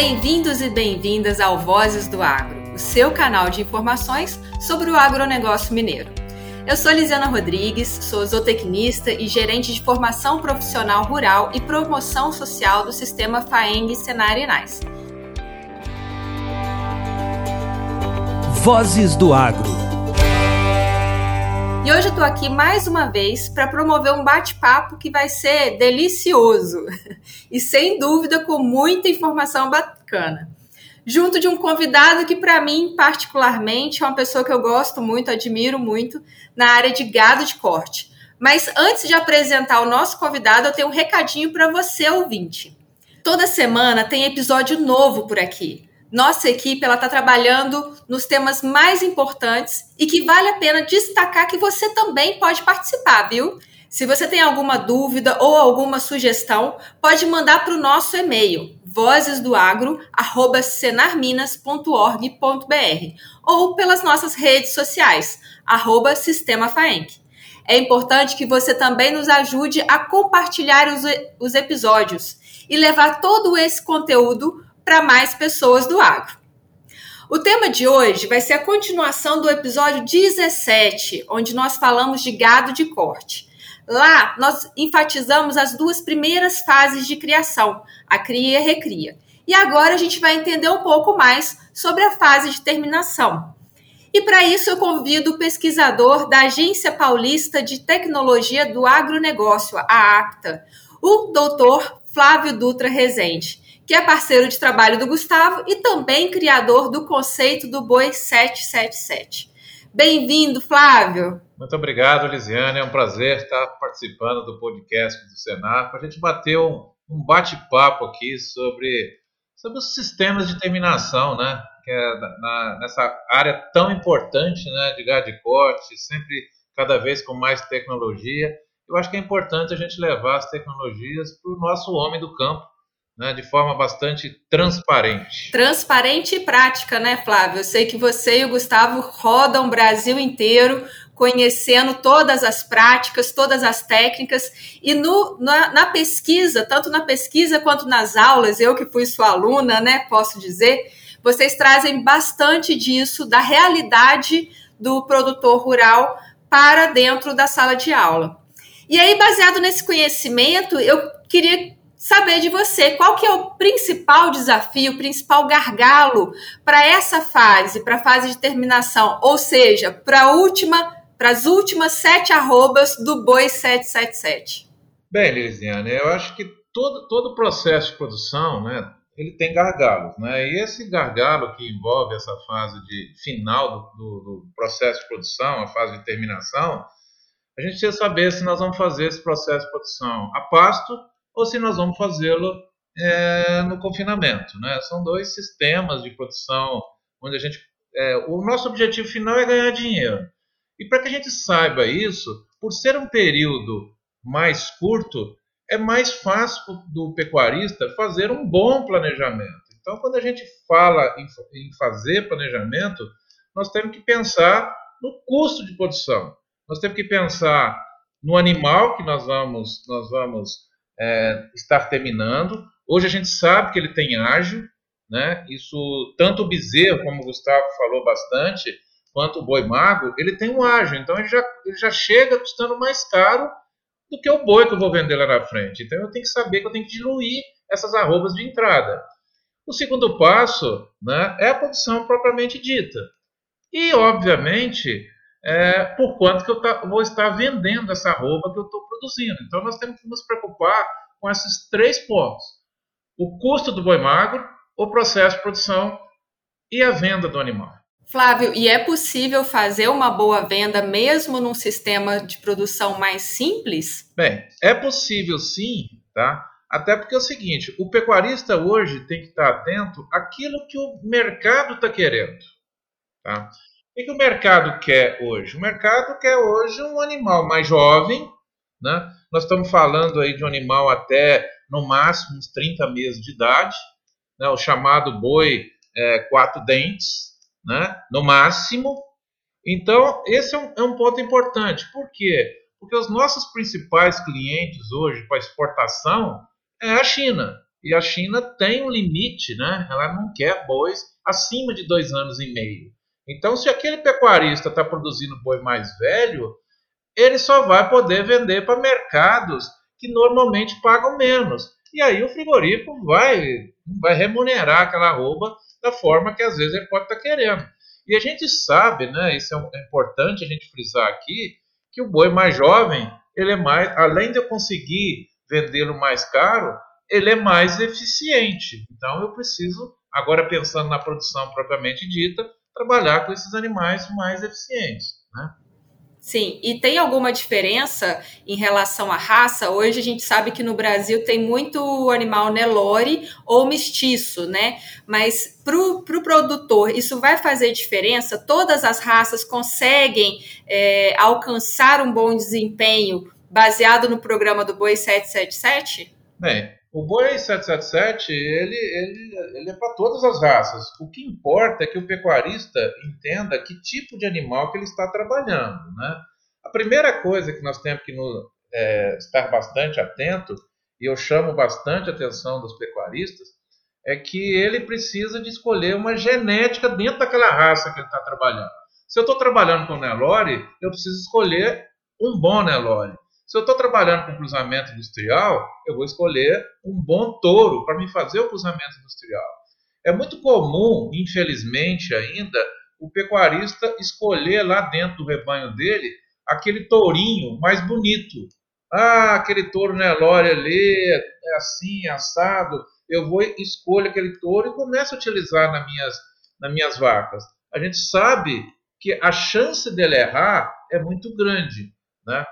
Bem-vindos e bem-vindas ao Vozes do Agro, o seu canal de informações sobre o agronegócio mineiro. Eu sou Lisiana Rodrigues, sou zootecnista e gerente de formação profissional rural e promoção social do sistema FAENG Senar Inais. Vozes do Agro e hoje eu tô aqui mais uma vez para promover um bate-papo que vai ser delicioso e sem dúvida com muita informação bacana. Junto de um convidado que para mim particularmente é uma pessoa que eu gosto muito, admiro muito na área de gado de corte. Mas antes de apresentar o nosso convidado, eu tenho um recadinho para você ouvinte. Toda semana tem episódio novo por aqui nossa equipe ela está trabalhando nos temas mais importantes e que vale a pena destacar que você também pode participar, viu? Se você tem alguma dúvida ou alguma sugestão, pode mandar para o nosso e-mail vozesdoagro@senarminas.org.br ou pelas nossas redes sociais arroba Sistema Faenc. É importante que você também nos ajude a compartilhar os, os episódios e levar todo esse conteúdo para mais pessoas do agro. O tema de hoje vai ser a continuação do episódio 17, onde nós falamos de gado de corte. Lá, nós enfatizamos as duas primeiras fases de criação, a cria e a recria. E agora a gente vai entender um pouco mais sobre a fase de terminação. E para isso eu convido o pesquisador da Agência Paulista de Tecnologia do Agronegócio, a ACTA, o doutor Flávio Dutra Rezende que é parceiro de trabalho do Gustavo e também criador do conceito do boi 777. Bem-vindo, Flávio. Muito obrigado, Lisiane. É um prazer estar participando do podcast do Senar para a gente bater um, um bate-papo aqui sobre, sobre os sistemas de terminação, né? Que é na, nessa área tão importante, né? De gado de corte, sempre cada vez com mais tecnologia. Eu acho que é importante a gente levar as tecnologias para o nosso homem do campo, né, de forma bastante transparente. Transparente e prática, né, Flávio? Eu sei que você e o Gustavo rodam o Brasil inteiro conhecendo todas as práticas, todas as técnicas, e no, na, na, pesquisa, tanto na pesquisa quanto nas aulas, eu que fui sua aluna, né, posso dizer, vocês trazem bastante disso, da realidade do produtor rural para dentro da sala de aula. E aí, baseado nesse conhecimento, eu queria saber de você qual que é o principal desafio, o principal gargalo para essa fase, para a fase de terminação, ou seja, para a última, para as últimas sete arrobas do Boi 777. Bem, Lisiane, eu acho que todo, todo processo de produção, né, ele tem gargalos, né? E esse gargalo que envolve essa fase de final do, do, do processo de produção, a fase de terminação, a gente precisa saber se nós vamos fazer esse processo de produção a pasto ou se nós vamos fazê-lo é, no confinamento. Né? São dois sistemas de produção onde a gente. É, o nosso objetivo final é ganhar dinheiro. E para que a gente saiba isso, por ser um período mais curto, é mais fácil do pecuarista fazer um bom planejamento. Então, quando a gente fala em, fazer planejamento, nós temos que pensar no custo de produção. Nós temos que pensar no animal que nós vamos, nós vamos é, estar terminando. Hoje a gente sabe que ele tem ágio, né? Isso tanto o bezerro, como o Gustavo falou bastante, quanto o boi mago, ele tem um ágio, então ele já, ele já chega custando mais caro do que o boi que eu vou vender lá na frente. Então eu tenho que saber que eu tenho que diluir essas arrobas de entrada. O segundo passo né, é a produção propriamente dita. E, obviamente, é, por quanto que eu tá, vou estar vendendo essa roupa que eu estou produzindo. Então nós temos que nos preocupar com esses três pontos: o custo do boi magro, o processo de produção e a venda do animal. Flávio, e é possível fazer uma boa venda mesmo num sistema de produção mais simples? Bem, é possível sim, tá? Até porque é o seguinte, o pecuarista hoje tem que estar atento àquilo que o mercado está querendo. Tá? O que o mercado quer hoje? O mercado quer hoje um animal mais jovem, né? Nós estamos falando aí de um animal até no máximo uns 30 meses de idade, né? o chamado boi é, quatro dentes, né? no máximo. Então, esse é um, é um ponto importante. Por quê? Porque os nossos principais clientes hoje para exportação é a China. E a China tem um limite, né? Ela não quer bois acima de dois anos e meio. Então, se aquele pecuarista está produzindo boi mais velho, ele só vai poder vender para mercados que normalmente pagam menos. E aí o frigorífico vai, vai remunerar aquela arroba da forma que às vezes ele pode estar tá querendo. E a gente sabe, né, isso é, é importante a gente frisar aqui, que o boi mais jovem, ele é mais, além de eu conseguir vendê-lo mais caro, ele é mais eficiente. Então eu preciso, agora pensando na produção propriamente dita, trabalhar com esses animais mais eficientes. Né? Sim, e tem alguma diferença em relação à raça? Hoje a gente sabe que no Brasil tem muito animal Nelore ou mestiço, né? Mas para o pro produtor, isso vai fazer diferença? Todas as raças conseguem é, alcançar um bom desempenho baseado no programa do Boi 777? Bem, o Boi 777 ele, ele, ele é para todas as raças. O que importa é que o pecuarista entenda que tipo de animal que ele está trabalhando. Né? A primeira coisa que nós temos que no, é, estar bastante atento, e eu chamo bastante a atenção dos pecuaristas, é que ele precisa de escolher uma genética dentro daquela raça que ele está trabalhando. Se eu estou trabalhando com Nelore, eu preciso escolher um bom Nelore. Se eu estou trabalhando com cruzamento industrial, eu vou escolher um bom touro para me fazer o cruzamento industrial. É muito comum, infelizmente ainda, o pecuarista escolher lá dentro do rebanho dele aquele tourinho mais bonito. Ah, aquele touro Nelore ali, é assim, assado. Eu vou escolho aquele touro e começo a utilizar nas minhas, nas minhas vacas. A gente sabe que a chance dele errar é muito grande, né?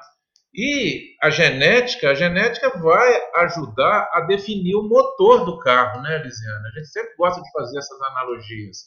E a genética, a genética vai ajudar a definir o motor do carro, né, Lisiana? A gente sempre gosta de fazer essas analogias.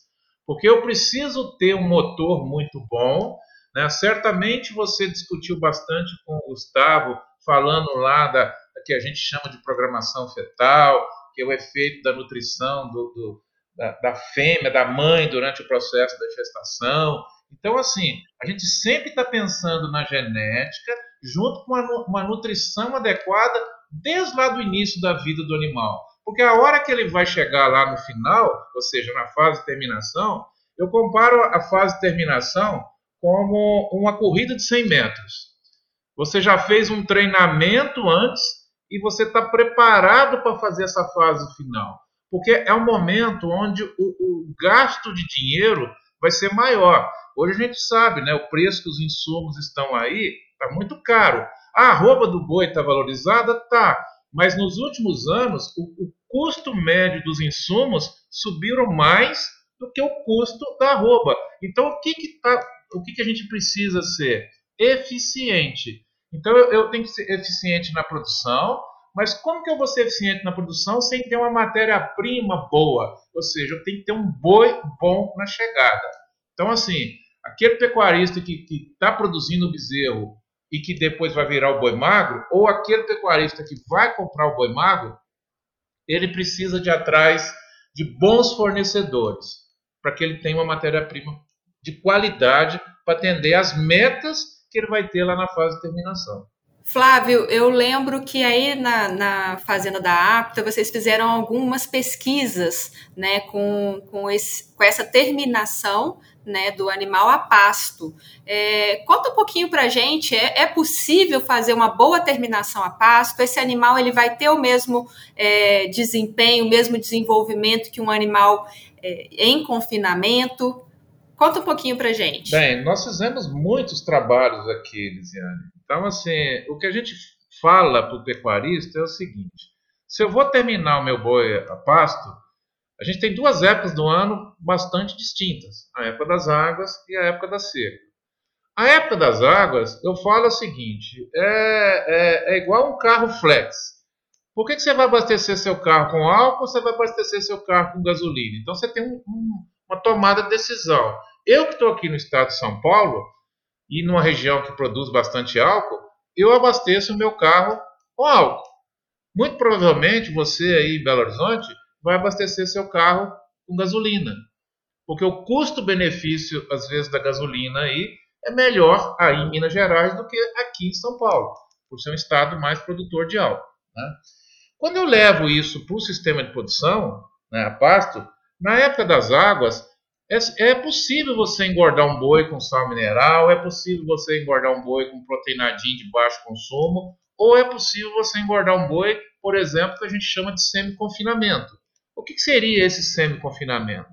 Porque eu preciso ter um motor muito bom. Né? Certamente você discutiu bastante com o Gustavo, falando lá da, da que a gente chama de programação fetal, que é o efeito da nutrição do, do da, da fêmea, da mãe durante o processo da gestação. Então, assim, a gente sempre está pensando na genética junto com uma, nutrição adequada desde lá do início da vida do animal. Porque a hora que ele vai chegar lá no final, ou seja, na fase de terminação, eu comparo a fase de terminação como uma corrida de 100 metros. Você já fez um treinamento antes e você está preparado para fazer essa fase final. Porque é um momento onde o, o gasto de dinheiro vai ser maior. Hoje a gente sabe, né, o preço que os insumos estão aí está muito caro. A arroba do boi está valorizada? Tá. Mas nos últimos anos, o, o, custo médio dos insumos subiram mais do que o custo da arroba. Então, o que, que, tá, o que, que a gente precisa ser? Eficiente. Então, eu, eu tenho que ser eficiente na produção, mas como que eu vou ser eficiente na produção sem ter uma matéria-prima boa? Ou seja, eu tenho que ter um boi bom na chegada. Então, assim, aquele pecuarista que está produzindo o bezerro e que depois vai virar o boi magro, ou aquele pecuarista que vai comprar o boi magro, ele precisa de atrás de bons fornecedores, para que ele tenha uma matéria-prima de qualidade para atender as metas que ele vai ter lá na fase de terminação. Flávio, eu lembro que aí na, na Fazenda da Apta vocês fizeram algumas pesquisas né, com, com, esse, com essa terminação né, do animal a pasto. É, conta um pouquinho para gente, é, é, possível fazer uma boa terminação a pasto? Esse animal ele vai ter o mesmo é, desempenho, o mesmo desenvolvimento que um animal é, em confinamento? Conta um pouquinho para gente. Bem, nós fizemos muitos trabalhos aqui, Lisiane. Então, assim, o que a gente fala para o pecuarista é o seguinte: se eu vou terminar o meu boi a pasto, a gente tem duas épocas do ano bastante distintas: a época das águas e a época da seca. A época das águas, eu falo o seguinte: é, é, é igual um carro flex. Por que, que você vai abastecer seu carro com álcool ou você vai abastecer seu carro com gasolina? Então você tem um, um, uma tomada de decisão. Eu que estou aqui no estado de São Paulo e numa região que produz bastante álcool, eu abasteço o meu carro com álcool. Muito provavelmente você aí em Belo Horizonte vai abastecer seu carro com gasolina. Porque o custo-benefício, às vezes, da gasolina aí é melhor aí em Minas Gerais do que aqui em São Paulo, por ser um estado mais produtor de álcool. Né? Quando eu levo isso para o sistema de produção, né, a pasto, na época das águas, é, é, possível você engordar um boi com sal mineral, é possível você engordar um boi com proteinadinho de baixo consumo, ou é possível você engordar um boi, por exemplo, que a gente chama de semi-confinamento. O que, que seria esse semi-confinamento?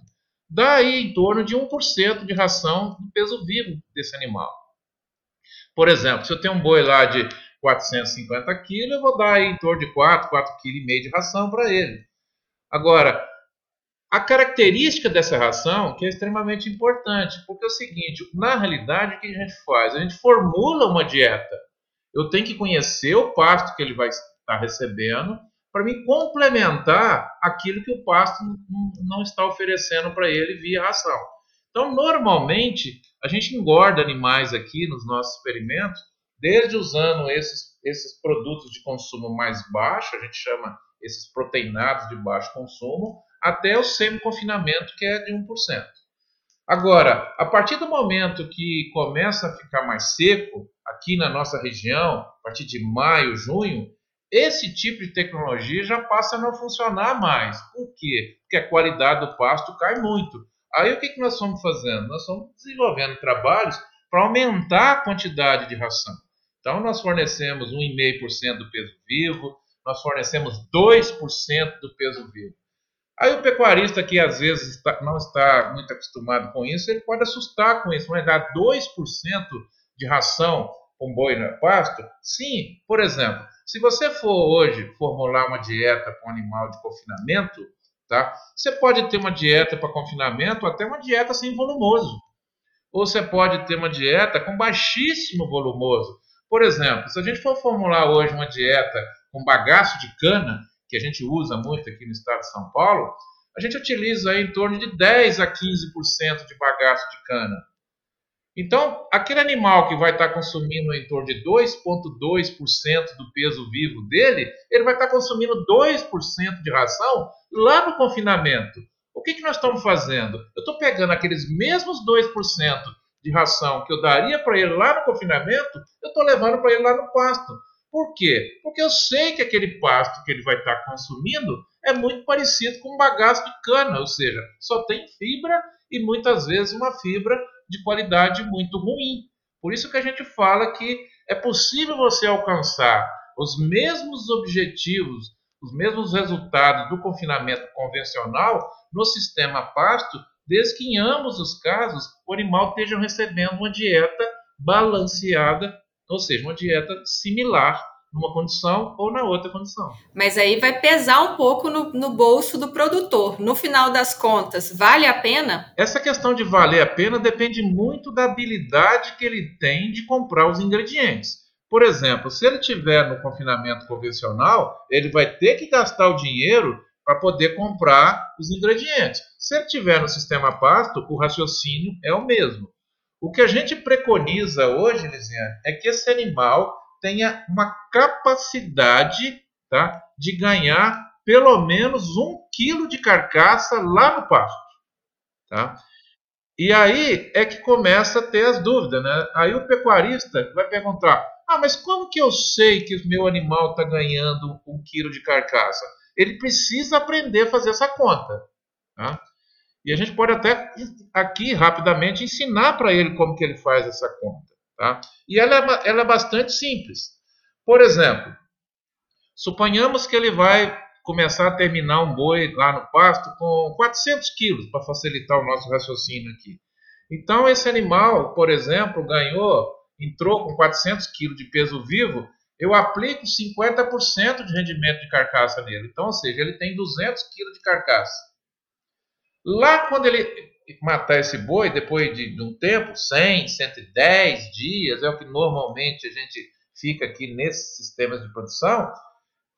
Dá aí em torno de 1% de ração do peso vivo desse animal. Por exemplo, se eu tenho um boi lá de 450 quilos, eu vou dar aí em torno de 4, 4,5 kg de ração para ele. Agora, a característica dessa ração que é extremamente importante, porque é o seguinte, na realidade o que a gente faz? A gente formula uma dieta. Eu tenho que conhecer o pasto que ele vai estar recebendo para me complementar aquilo que o pasto não está oferecendo para ele via ração. Então, normalmente, a gente engorda animais aqui nos nossos experimentos, desde usando esses, esses produtos de consumo mais baixo, a gente chama esses proteinados de baixo consumo, até o semi-confinamento, que é de 1%. Agora, a partir do momento que começa a ficar mais seco, aqui na nossa região, a partir de maio, junho, esse tipo de tecnologia já passa a não funcionar mais. Por quê? Porque a qualidade do pasto cai muito. Aí o que, que nós estamos fazendo? Nós estamos desenvolvendo trabalhos para aumentar a quantidade de ração. Então, nós fornecemos 1,5% do peso vivo, nós fornecemos 2% do peso vivo. Aí o pecuarista que às vezes está, não está muito acostumado com isso, ele pode assustar com isso, mas dar 2% de ração com boi no pasto? Sim, por exemplo, se você for hoje formular uma dieta para um animal de confinamento, tá? Você pode ter uma dieta para confinamento, até uma dieta sem volumoso. Ou você pode ter uma dieta com baixíssimo volumoso. Por exemplo, se a gente for formular hoje uma dieta com bagaço de cana, que a gente usa muito aqui no estado de São Paulo, a gente utiliza em torno de 10 a 15% de bagaço de cana. Então, aquele animal que vai estar consumindo em torno de 2,2% do peso vivo dele, ele vai estar consumindo 2% de ração lá no confinamento. O que, que nós estamos fazendo? Eu estou pegando aqueles mesmos 2% de ração que eu daria para ele lá no confinamento, eu estou levando para ele lá no pasto. Por quê? Porque eu sei que aquele pasto que ele vai estar consumindo é muito parecido com um bagaço de cana, ou seja, só tem fibra e muitas vezes uma fibra de qualidade muito ruim. Por isso que a gente fala que é possível você alcançar os mesmos objetivos, os mesmos resultados do confinamento convencional no sistema pasto, desde que em ambos os casos o animal esteja recebendo uma dieta balanceada, ou seja, uma dieta similar numa condição ou na outra condição. Mas aí vai pesar um pouco no, no, bolso do produtor. No final das contas, vale a pena? Essa questão de valer a pena depende muito da habilidade que ele tem de comprar os ingredientes. Por exemplo, se ele tiver no confinamento convencional, ele vai ter que gastar o dinheiro para poder comprar os ingredientes. Se ele tiver no sistema pasto, o raciocínio é o mesmo. O que a gente preconiza hoje, Lisiane, é que esse animal tenha uma capacidade tá, de ganhar pelo menos um quilo de carcaça lá no pasto. Tá? E aí é que começa a ter as dúvidas. Né? Aí o pecuarista vai perguntar: ah, mas como que eu sei que o meu animal está ganhando um quilo de carcaça? Ele precisa aprender a fazer essa conta. Tá? E a gente pode até aqui rapidamente ensinar para ele como que ele faz essa conta. Tá? E ela é, ela é bastante simples. Por exemplo, suponhamos que ele vai começar a terminar um boi lá no pasto com 400 quilos, para facilitar o nosso raciocínio aqui. Então, esse animal, por exemplo, ganhou, entrou com 400 quilos de peso vivo, eu aplico 50% de rendimento de carcaça nele. Então, ou seja, ele tem 200 quilos de carcaça. Lá, quando ele matar esse boi depois de, de, um tempo, 100, 110 dias, é o que normalmente a gente fica aqui nesses sistemas de produção,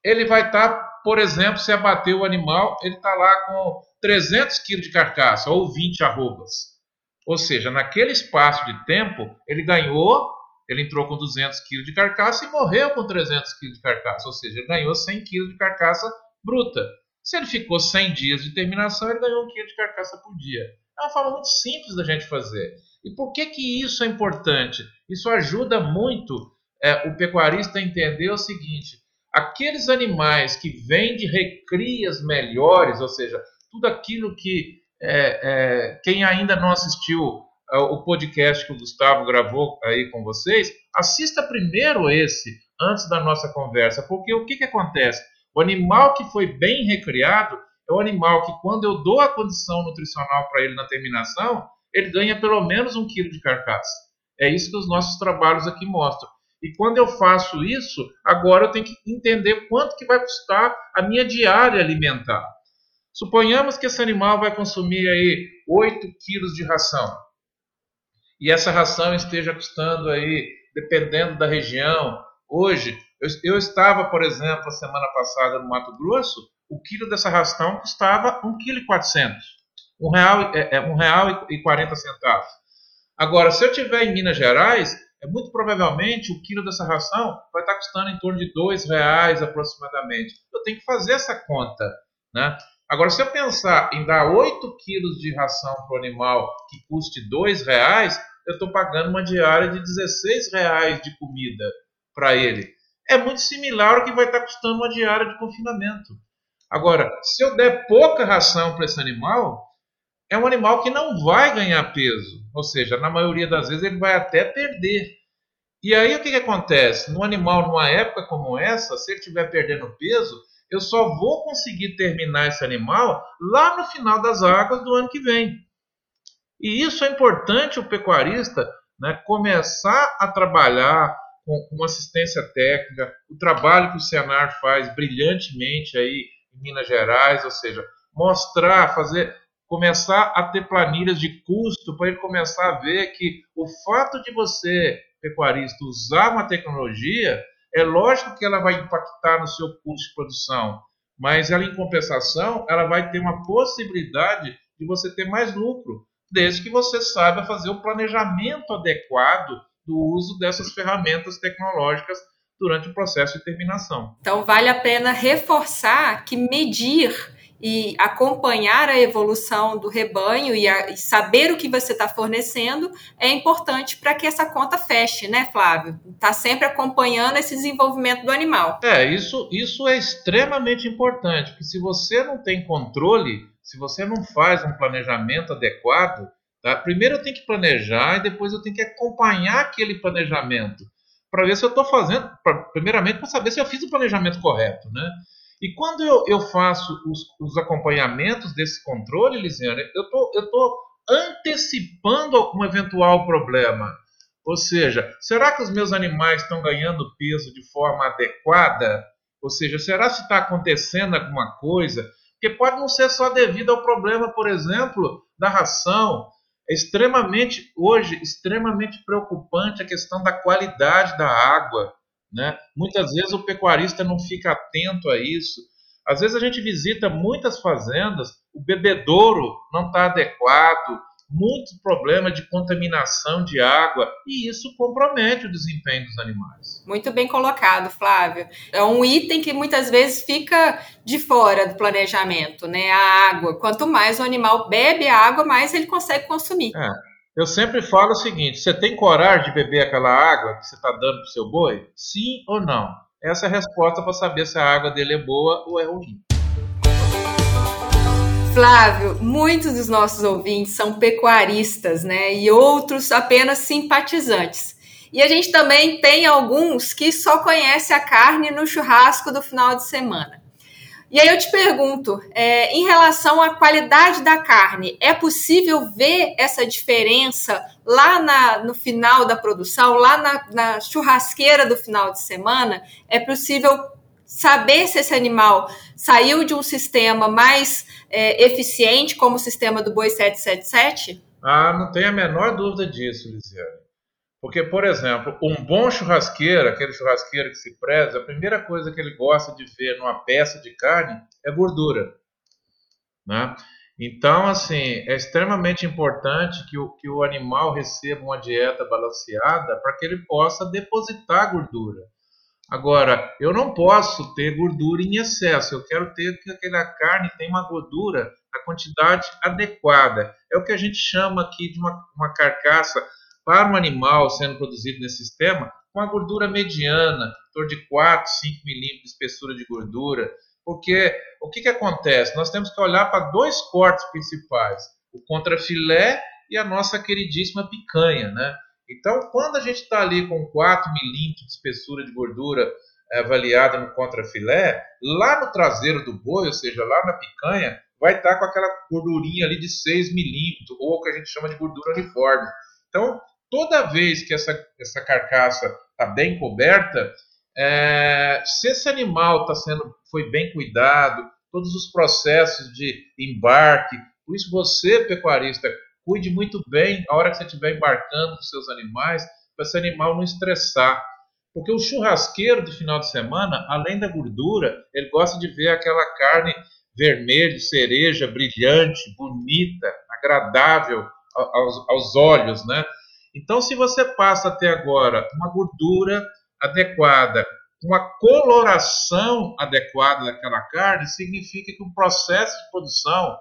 ele vai estar, tá, por exemplo, se abater o animal, ele está lá com 300 quilos de carcaça ou 20 arrobas. Ou seja, naquele espaço de tempo, ele ganhou, ele entrou com 200 quilos de carcaça e morreu com 300 quilos de carcaça. Ou seja, ele ganhou 100 quilos de carcaça bruta. Se ele ficou 100 dias de terminação, ele ganhou um quilo de carcaça por dia. É uma forma muito simples da gente fazer. E por que, que isso é importante? Isso ajuda muito é, o pecuarista a entender o seguinte: aqueles animais que vêm de recrias melhores, ou seja, tudo aquilo que é, é, quem ainda não assistiu é, o podcast que o Gustavo gravou aí com vocês, assista primeiro esse antes da nossa conversa, porque o que, que acontece? O animal que foi bem recriado é o animal que, quando eu dou a condição nutricional para ele na terminação, ele ganha pelo menos um quilo de carcaça. É isso que os nossos trabalhos aqui mostram. E quando eu faço isso, agora eu tenho que entender quanto que vai custar a minha diária alimentar. Suponhamos que esse animal vai consumir aí 8 quilos de ração. E essa ração esteja custando aí, dependendo da região. Hoje, eu, eu estava, por exemplo, a semana passada no Mato Grosso, o quilo dessa ração custava 1,4 kg. Um real, é, é, um real e 40 centavos. Agora, se eu tiver em Minas Gerais, é muito provavelmente o quilo dessa ração vai estar custando em torno de dois reais aproximadamente. Eu tenho que fazer essa conta, né? Agora, se eu pensar em dar 8 quilos de ração para o animal que custe dois reais, eu estou pagando uma diária de 16 reais de comida para ele. É muito similar ao que vai estar custando uma diária de confinamento. Agora, se eu der pouca ração para esse animal, é um animal que não vai ganhar peso. Ou seja, na maioria das vezes ele vai até perder. E aí o que, que acontece? No animal, numa época como essa, se ele estiver perdendo peso, eu só vou conseguir terminar esse animal lá no final das águas do ano que vem. E isso é importante o pecuarista né, começar a trabalhar com, com assistência técnica, o trabalho que o Senar faz brilhantemente aí em Minas Gerais, ou seja, mostrar, fazer começar a ter planilhas de custo para ele começar a ver que o fato de você, pecuarista, usar uma tecnologia, é lógico que ela vai impactar no seu custo de produção, mas ela, em compensação, ela vai ter uma possibilidade de você ter mais lucro, desde que você saiba fazer o planejamento adequado do uso dessas ferramentas tecnológicas durante o processo de terminação. Então, vale a pena reforçar que medir e acompanhar a evolução do rebanho e, a, e saber o que você está fornecendo é importante para que essa conta feche, né, Flávio? Está sempre acompanhando esse desenvolvimento do animal. É, isso, isso é extremamente importante, porque se você não tem controle, se você não faz um planejamento adequado, tá? primeiro eu tenho que planejar e depois eu tenho que acompanhar aquele planejamento para ver se eu estou fazendo, pra, primeiramente para saber se eu fiz o planejamento correto, né? E quando eu, eu faço os, os, acompanhamentos desse controle, Lisiane, eu tô, estou antecipando um eventual problema. Ou seja, será que os meus animais estão ganhando peso de forma adequada? Ou seja, será que está acontecendo alguma coisa? Porque pode não ser só devido ao problema, por exemplo, da ração. É extremamente, hoje, extremamente preocupante a questão da qualidade da água. Né? Muitas vezes o pecuarista não fica atento a isso. Às vezes a gente visita muitas fazendas, o bebedouro não está adequado, muito problema de contaminação de água, e isso compromete o desempenho dos animais. Muito bem colocado, Flávio. É um item que muitas vezes fica de fora do planejamento, né? A água. Quanto mais o animal bebe a água, mais ele consegue consumir. É. Eu sempre falo o seguinte: você tem coragem de beber aquela água que você está dando para o seu boi? Sim ou não? Essa é a resposta para saber se a água dele é boa ou é ruim. Flávio, muitos dos nossos ouvintes são pecuaristas, né? E outros apenas simpatizantes. E a gente também tem alguns que só conhecem a carne no churrasco do final de semana. E aí eu te pergunto, é, em relação à qualidade da carne, é possível ver essa diferença lá na, no final da produção, lá na, na churrasqueira do final de semana? É possível saber se esse animal saiu de um sistema mais é, eficiente, como o sistema do Boi 777? Ah, não tenho a menor dúvida disso, Lisiane. Porque, por exemplo, um bom churrasqueiro, aquele churrasqueiro que se preza, a primeira coisa que ele gosta de ver numa peça de carne é gordura. Né? Então, assim, é extremamente importante que o, que o animal receba uma dieta balanceada para que ele possa depositar gordura. Agora, eu não posso ter gordura em excesso, eu quero ter que aquela carne tenha uma gordura na quantidade adequada. É o que a gente chama aqui de uma, uma carcaça para um animal sendo produzido nesse sistema com a gordura mediana, em de 4, 5 milímetros de espessura de gordura, porque o que, que acontece? Nós temos que olhar para dois cortes principais, o contrafilé e a nossa queridíssima picanha, né? Então, quando a gente está ali com 4 milímetros de espessura de gordura é, avaliada no contrafilé, lá no traseiro do boi, ou seja, lá na picanha, vai estar tá com aquela gordurinha ali de 6 milímetros, ou o que a gente chama de gordura uniforme. Então, toda vez que essa, essa carcaça está bem coberta, é, se esse animal tá sendo, foi bem cuidado, todos os processos de embarque, por isso você, pecuarista, cuide muito bem a hora que você estiver embarcando com seus animais, para esse animal não estressar. Porque o churrasqueiro de final de semana, além da gordura, ele gosta de ver aquela carne vermelha, cereja, brilhante, bonita, agradável aos, aos olhos, né? Então, se você passa até agora uma gordura adequada, uma coloração adequada daquela carne, significa que o processo de produção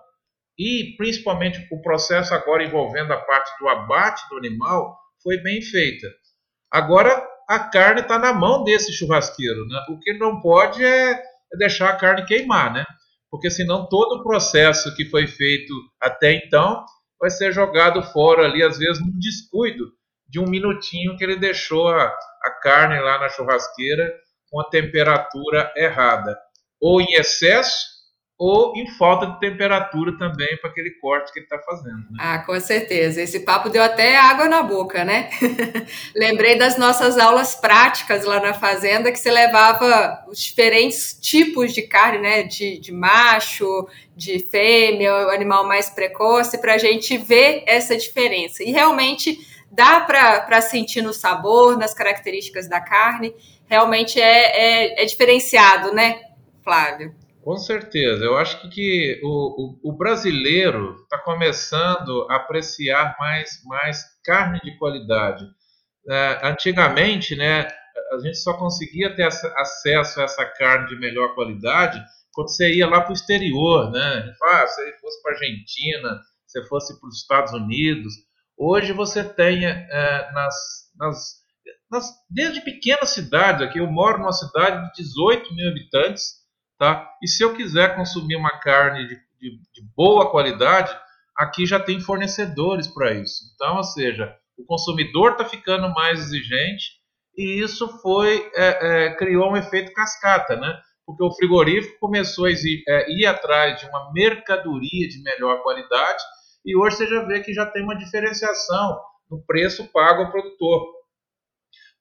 e principalmente o processo agora envolvendo a parte do abate do animal foi bem feita. Agora a carne está na mão desse churrasqueiro, né? O que não pode é, é deixar a carne queimar, né? Porque senão todo o processo que foi feito até então vai ser jogado fora ali, às vezes num descuido de um minutinho que ele deixou a, a carne lá na churrasqueira com a temperatura errada, ou em excesso ou em falta de temperatura também para aquele corte que ele está fazendo. Né? Ah, com certeza. Esse papo deu até água na boca, né? Lembrei das nossas aulas práticas lá na fazenda que você levava os diferentes tipos de carne, né? De, de macho, de fêmea, o animal mais precoce, para a gente ver essa diferença. E realmente dá para sentir no sabor, nas características da carne. Realmente é, é, é diferenciado, né, Flávio? Com certeza. Eu acho que, que o, o, o, brasileiro está começando a apreciar mais, mais carne de qualidade. É, antigamente, né, a gente só conseguia ter acesso a essa carne de melhor qualidade quando você ia lá para o exterior. Né? Ah, se você fosse para a Argentina, se fosse para os Estados Unidos. Hoje você tem é, nas, nas, desde pequenas cidades, aqui eu moro numa cidade de 18 mil habitantes, Tá? E se eu quiser consumir uma carne de, de, de boa qualidade, aqui já tem fornecedores para isso. Então, ou seja, o consumidor está ficando mais exigente e isso foi é, é, criou um efeito cascata, né? Porque o frigorífico começou a ir, é, ir atrás de uma mercadoria de melhor qualidade e hoje você já vê que já tem uma diferenciação no preço pago ao produtor.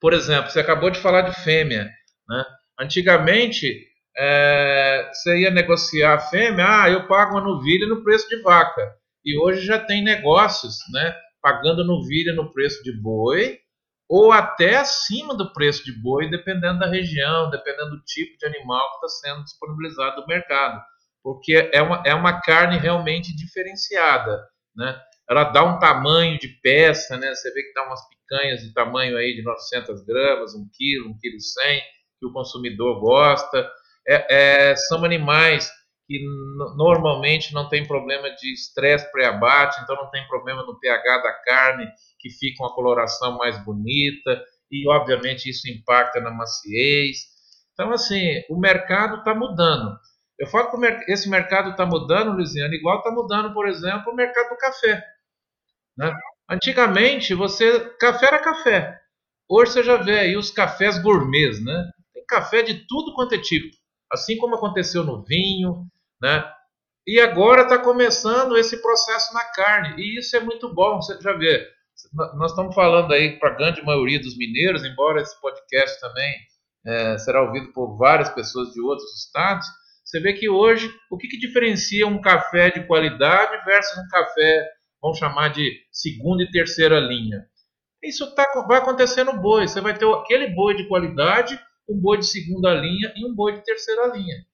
Por exemplo, você acabou de falar de fêmea, né? Antigamente é, você ia negociar a fêmea, ah, eu pago uma novilha no preço de vaca. E hoje já tem negócios, né, pagando novilha no preço de boi, ou até acima do preço de boi, dependendo da região, dependendo do tipo de animal que está sendo disponibilizado no mercado. Porque é uma, é uma carne realmente diferenciada, né? Ela dá um tamanho de peça, né? Você vê que dá umas picanhas de tamanho aí de 900 gramas, 1 quilo, 1 quilo 100, que o consumidor gosta é, é, são animais que normalmente não tem problema de estresse pré-abate, então não tem problema no pH da carne, que fica uma coloração mais bonita, e obviamente isso impacta na maciez. Então, assim, o mercado está mudando. Eu falo que esse mercado está mudando, Luiziano, igual está mudando, por exemplo, o mercado do café. Né? Antigamente, você café era café. Hoje você já vê aí os cafés gourmets, né? Tem café de tudo quanto é tipo assim como aconteceu no vinho, né? E agora está começando esse processo na carne, e isso é muito bom. Você já vê, nós estamos falando aí para a grande maioria dos mineiros, embora esse podcast também é, será ouvido por várias pessoas de outros estados. Você vê que hoje, o que, que diferencia um café de qualidade versus um café, vamos chamar de segunda e terceira linha? Isso tá, vai acontecer no boi. Você vai ter aquele boi de qualidade um boi de segunda linha e um boi de terceira linha.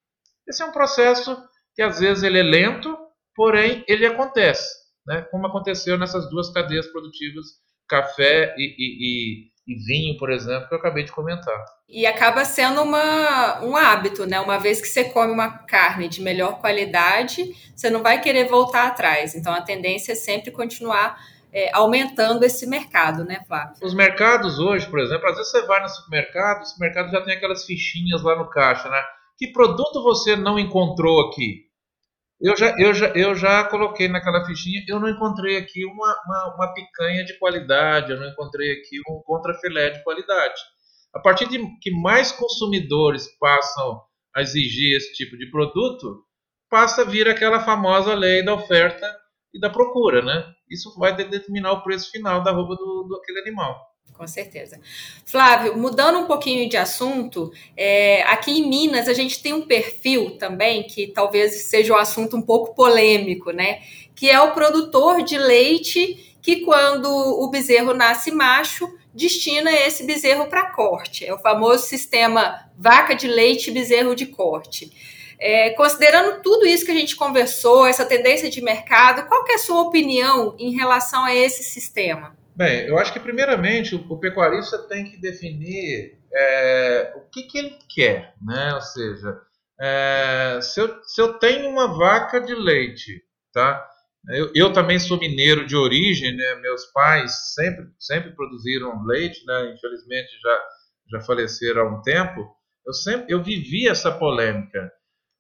Esse é um processo que às vezes ele é lento, porém ele acontece, né? como aconteceu nessas duas cadeias produtivas, café e, e, e, e vinho, por exemplo, que eu acabei de comentar. E acaba sendo uma, um hábito, né? Uma vez que você come uma carne de melhor qualidade, você não vai querer voltar atrás. Então a tendência é sempre continuar é, aumentando esse mercado, né, Flávio? Os mercados hoje, por exemplo, às vezes você vai no supermercado, o supermercado já tem aquelas fichinhas lá no caixa, né? Que produto você não encontrou aqui? Eu já, eu já, eu já coloquei naquela fichinha, eu não encontrei aqui uma, uma, uma picanha de qualidade, eu não encontrei aqui um contrafilé de qualidade. A partir de que mais consumidores passam a exigir esse tipo de produto, passa a vir aquela famosa lei da oferta e da procura, né? Isso vai determinar o preço final da roupa do, do aquele animal. Com certeza. Flávio, mudando um pouquinho de assunto, é, aqui em Minas a gente tem um perfil também que talvez seja um assunto um pouco polêmico, né? Que é o produtor de leite que quando o bezerro nasce macho, destina esse bezerro para corte. É o famoso sistema vaca de leite bezerro de corte. É, considerando tudo isso que a gente conversou, essa tendência de mercado, qual é a sua opinião em relação a esse sistema? Bem, eu acho que primeiramente o, o pecuarista tem que definir é, o que, que, ele quer, né? Ou seja, é, se, eu, se eu tenho uma vaca de leite, tá? Eu, eu, também sou mineiro de origem, né? Meus pais sempre, sempre produziram leite, né? Infelizmente já, já faleceram há um tempo. Eu sempre eu vivi essa polêmica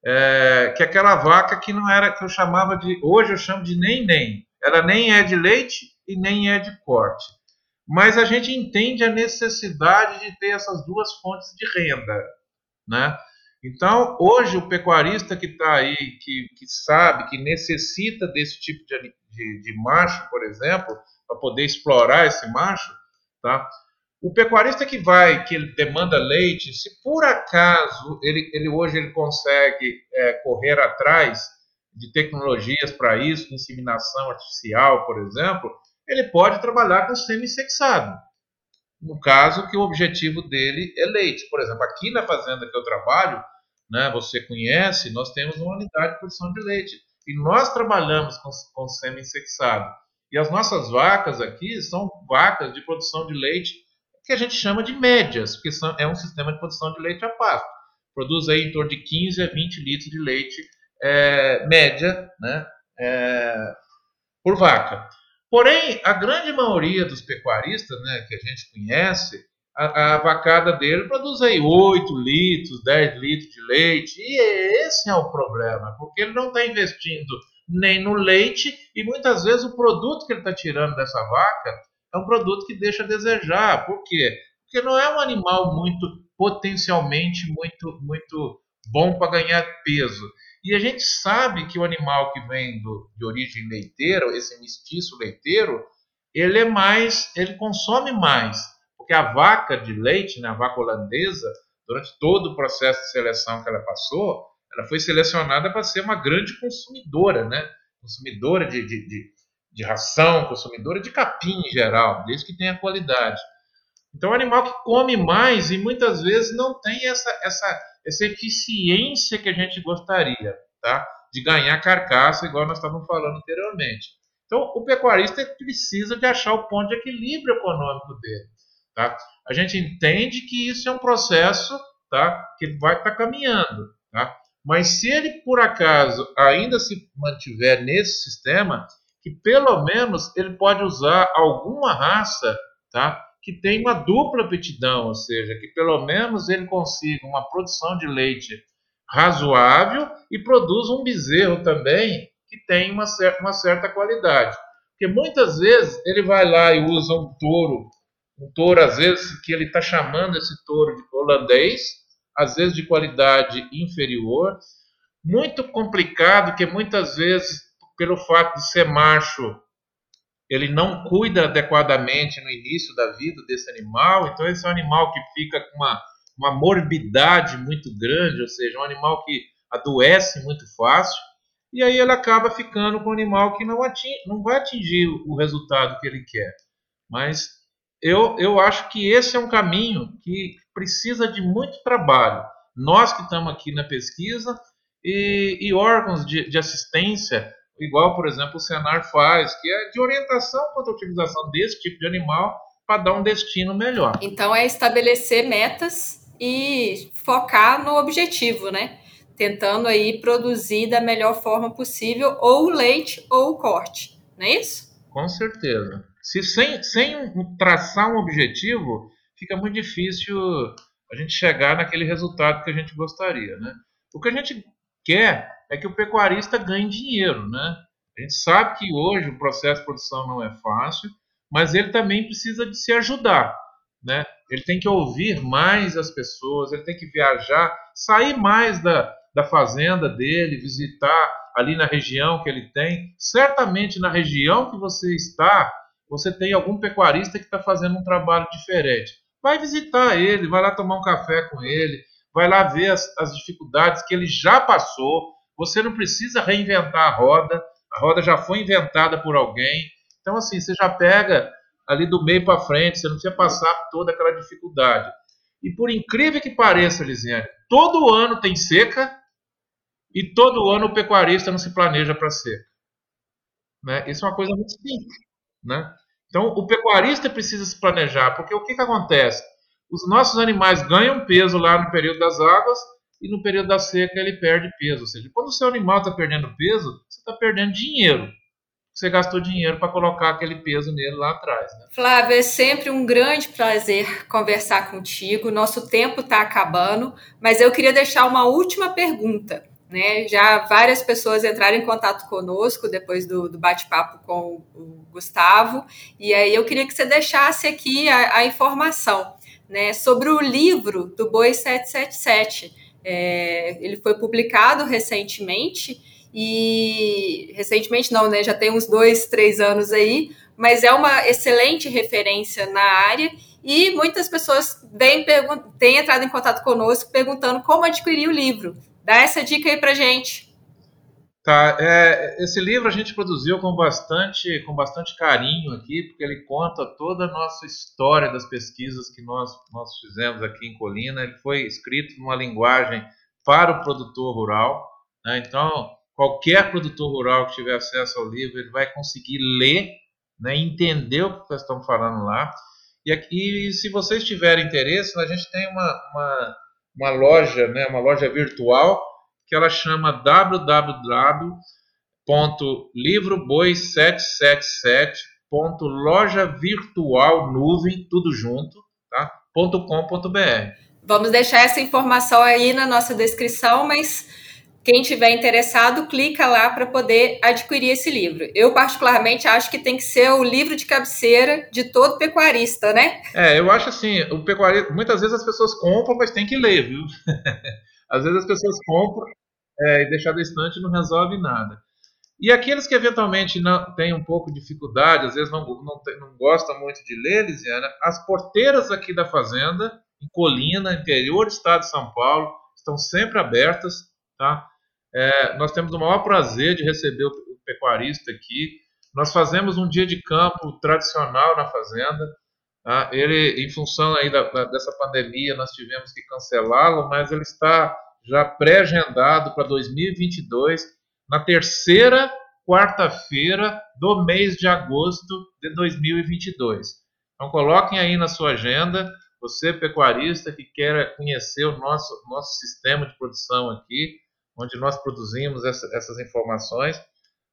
é, que aquela vaca que não era que eu chamava de hoje eu chamo de nem nem ela nem é de leite e nem é de corte. Mas a gente entende a necessidade de ter essas duas fontes de renda né? Então hoje o pecuarista que está aí que, que sabe que necessita desse tipo de, de, de macho por exemplo para poder explorar esse macho tá o pecuarista que vai, que ele demanda leite, se por acaso ele, ele hoje ele consegue é, correr atrás de tecnologias para isso, inseminação artificial, por exemplo, ele pode trabalhar com semi-sexado. No caso que o objetivo dele é leite. Por exemplo, aqui na fazenda que eu trabalho, né, você conhece, nós temos uma unidade de produção de leite. E nós trabalhamos com, com semi-sexado. E as nossas vacas aqui são vacas de produção de leite que a gente chama de médias, porque são, é um sistema de produção de leite a pasto. Produz aí em torno de 15 a 20 litros de leite é, média né, é, por vaca. Porém, a grande maioria dos pecuaristas né, que a gente conhece, a, a vacada dele produz aí 8 litros, 10 litros de leite, e esse é o problema, porque ele não está investindo nem no leite, e muitas vezes o produto que ele está tirando dessa vaca é um produto que deixa a desejar. Por quê? Porque não é um animal muito potencialmente muito muito bom para ganhar peso. E a gente sabe que o animal que vem do, de origem leiteira, esse mestiço leiteiro, ele é mais, ele consome mais, porque a vaca de leite, né, a vaca holandesa, durante todo o processo de seleção que ela passou, ela foi selecionada para ser uma grande consumidora, né? Consumidora de, de, de, de ração, consumidora de capim em geral, desde que tenha qualidade. Então, é um animal que come mais e muitas vezes não tem essa, essa, essa eficiência que a gente gostaria, tá? De ganhar carcaça, igual nós estávamos falando anteriormente. Então, o pecuarista precisa de achar o ponto de equilíbrio econômico dele, tá? A gente entende que isso é um processo, tá? Que ele vai estar tá caminhando, tá? Mas se ele, por acaso, ainda se mantiver nesse sistema, que pelo menos ele pode usar alguma raça, tá? Que tem uma dupla aptidão, ou seja, que pelo menos ele consiga uma produção de leite razoável e produza um bezerro também que tem uma certa, uma certa qualidade. Porque muitas vezes ele vai lá e usa um touro, um touro às vezes que ele está chamando esse touro de holandês, às vezes de qualidade inferior, muito complicado, que muitas vezes pelo fato de ser macho, ele não cuida adequadamente no início da vida desse animal, então esse é um animal que fica com uma, uma morbidade muito grande, ou seja, um animal que adoece muito fácil, e aí ele acaba ficando com um animal que não, ating, não vai atingir o resultado que ele quer. Mas eu, eu acho que esse é um caminho que precisa de muito trabalho. Nós que estamos aqui na pesquisa e, e órgãos de, de assistência igual, por exemplo, o Senar faz, que é de orientação quanto à utilização desse tipo de animal para dar um destino melhor. Então é estabelecer metas e focar no objetivo, né? Tentando aí produzir da melhor forma possível ou o leite ou o corte, não é isso? Com certeza. Se sem, sem traçar um objetivo, fica muito difícil a gente chegar naquele resultado que a gente gostaria, né? O que a gente quer é que o pecuarista ganhe dinheiro, né? A gente sabe que hoje o processo de produção não é fácil, mas ele também precisa de se ajudar, né? Ele tem que ouvir mais as pessoas, ele tem que viajar, sair mais da, da fazenda dele, visitar ali na região que ele tem. Certamente na região que você está, você tem algum pecuarista que está fazendo um trabalho diferente. Vai visitar ele, vai lá tomar um café com ele, vai lá ver as, as dificuldades que ele já passou. Você não precisa reinventar a roda, a roda já foi inventada por alguém. Então, assim, você já pega ali do meio para frente, você não precisa passar toda aquela dificuldade. E por incrível que pareça, Lisiane, todo ano tem seca e todo ano o pecuarista não se planeja para seca. Né? Isso é uma coisa muito simples. Né? Então, o pecuarista precisa se planejar, porque o que, que acontece? Os nossos animais ganham peso lá no período das águas e no período da seca ele perde peso. Ou seja, quando o seu animal está perdendo peso, você está perdendo dinheiro você gastou dinheiro para colocar aquele peso nele lá atrás. Né? Flávio, é sempre um grande prazer conversar contigo. Nosso tempo está acabando, mas eu queria deixar uma última pergunta. Né? Já várias pessoas entraram em contato conosco depois do, do bate-papo com o Gustavo, e aí eu queria que você deixasse aqui a, a informação né, sobre o livro do Boi 777. É, ele foi publicado recentemente e recentemente não, né? Já tem uns dois, três anos aí, mas é uma excelente referência na área e muitas pessoas têm, têm entrado em contato conosco perguntando como adquirir o livro. Dá essa dica aí pra gente. Tá, é, esse livro a gente produziu com bastante, com bastante carinho aqui, porque ele conta toda a nossa história das pesquisas que nós, nós fizemos aqui em Colina. Ele foi escrito numa linguagem para o produtor rural. Né? Então, qualquer produtor rural que tiver acesso ao livro, ele vai conseguir ler, né, entender o que nós estamos falando lá. E, aqui, se vocês tiverem interesse, a gente tem uma, uma, uma loja, né, uma loja virtual, que ela chama www.livroboi777.loja virtual nuvem, tudo junto, tá? .com.br. Vamos deixar essa informação aí na nossa descrição, mas quem tiver interessado, clica lá para poder adquirir esse livro. Eu, particularmente, acho que tem que ser o livro de cabeceira de todo pecuarista, né? É, eu acho assim, o pecuarista, muitas vezes as pessoas compram, mas tem que ler, viu? Às vezes as pessoas compram é, e deixar da estante não resolve nada. E aqueles que eventualmente não têm um pouco de dificuldade, às vezes não, não, não gostam muito de ler, Lisiana, as porteiras aqui da fazenda, em Colina, interior do estado de São Paulo, estão sempre abertas, tá? É, nós temos o maior prazer de receber o pecuarista aqui. Nós fazemos um dia de campo tradicional na fazenda. Tá? Ele, em função aí da, da, dessa pandemia, nós tivemos que cancelá-lo, mas ele está já pré-agendado para 2022, na terceira quarta-feira do mês de agosto de 2022. Então coloquem aí na sua agenda, você pecuarista que quer conhecer o nosso, nosso sistema de produção aqui, onde nós produzimos essa, essas informações.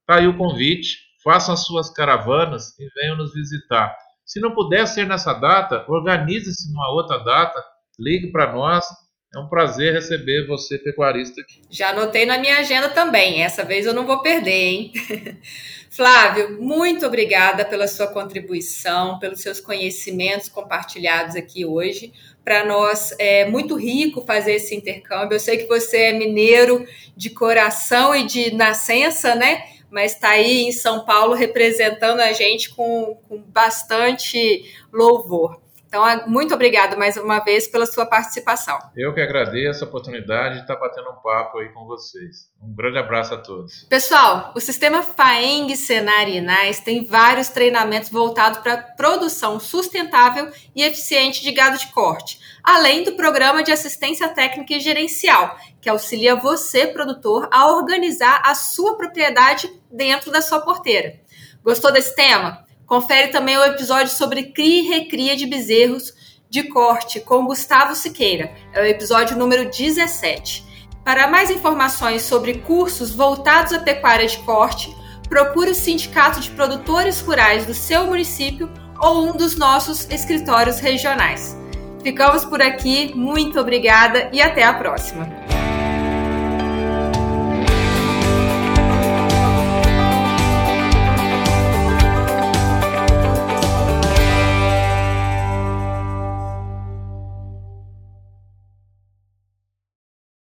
Está aí o convite, façam as suas caravanas e venham nos visitar. Se não puder ser nessa data, organize-se numa outra data, ligue para nós. É um prazer receber você, pecuarista. Aqui. Já anotei na minha agenda também. Essa vez eu não vou perder, hein? Flávio, muito obrigada pela sua contribuição, pelos seus conhecimentos compartilhados aqui hoje para nós é muito rico fazer esse intercâmbio. Eu sei que você é mineiro de coração e de nascença, né? Mas está aí em São Paulo representando a gente com, com bastante louvor. Então, muito obrigado mais uma vez pela sua participação. Eu que agradeço a oportunidade de estar batendo um papo aí com vocês. Um grande abraço a todos. Pessoal, o sistema FAENG Senar Inais tem vários treinamentos voltados para produção sustentável e eficiente de gado de corte, além do programa de assistência técnica e gerencial, que auxilia você, produtor, a organizar a sua propriedade dentro da sua porteira. Gostou desse tema? Confere também o episódio sobre cria e recria de bezerros de corte com Gustavo Siqueira. É o episódio número 17. Para mais informações sobre cursos voltados à pecuária de corte, procure o Sindicato de Produtores Rurais do seu município ou um dos nossos escritórios regionais. Ficamos por aqui, muito obrigada e até a próxima!